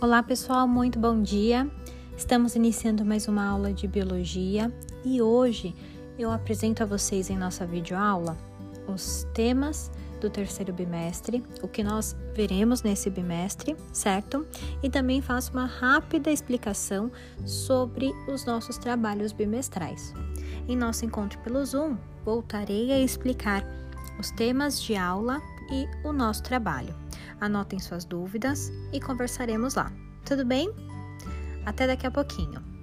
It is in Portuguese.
Olá pessoal, muito bom dia. Estamos iniciando mais uma aula de biologia e hoje eu apresento a vocês em nossa videoaula os temas do terceiro bimestre, o que nós veremos nesse bimestre, certo? E também faço uma rápida explicação sobre os nossos trabalhos bimestrais. Em nosso encontro pelo Zoom, voltarei a explicar os temas de aula e o nosso trabalho. Anotem suas dúvidas e conversaremos lá. Tudo bem? Até daqui a pouquinho.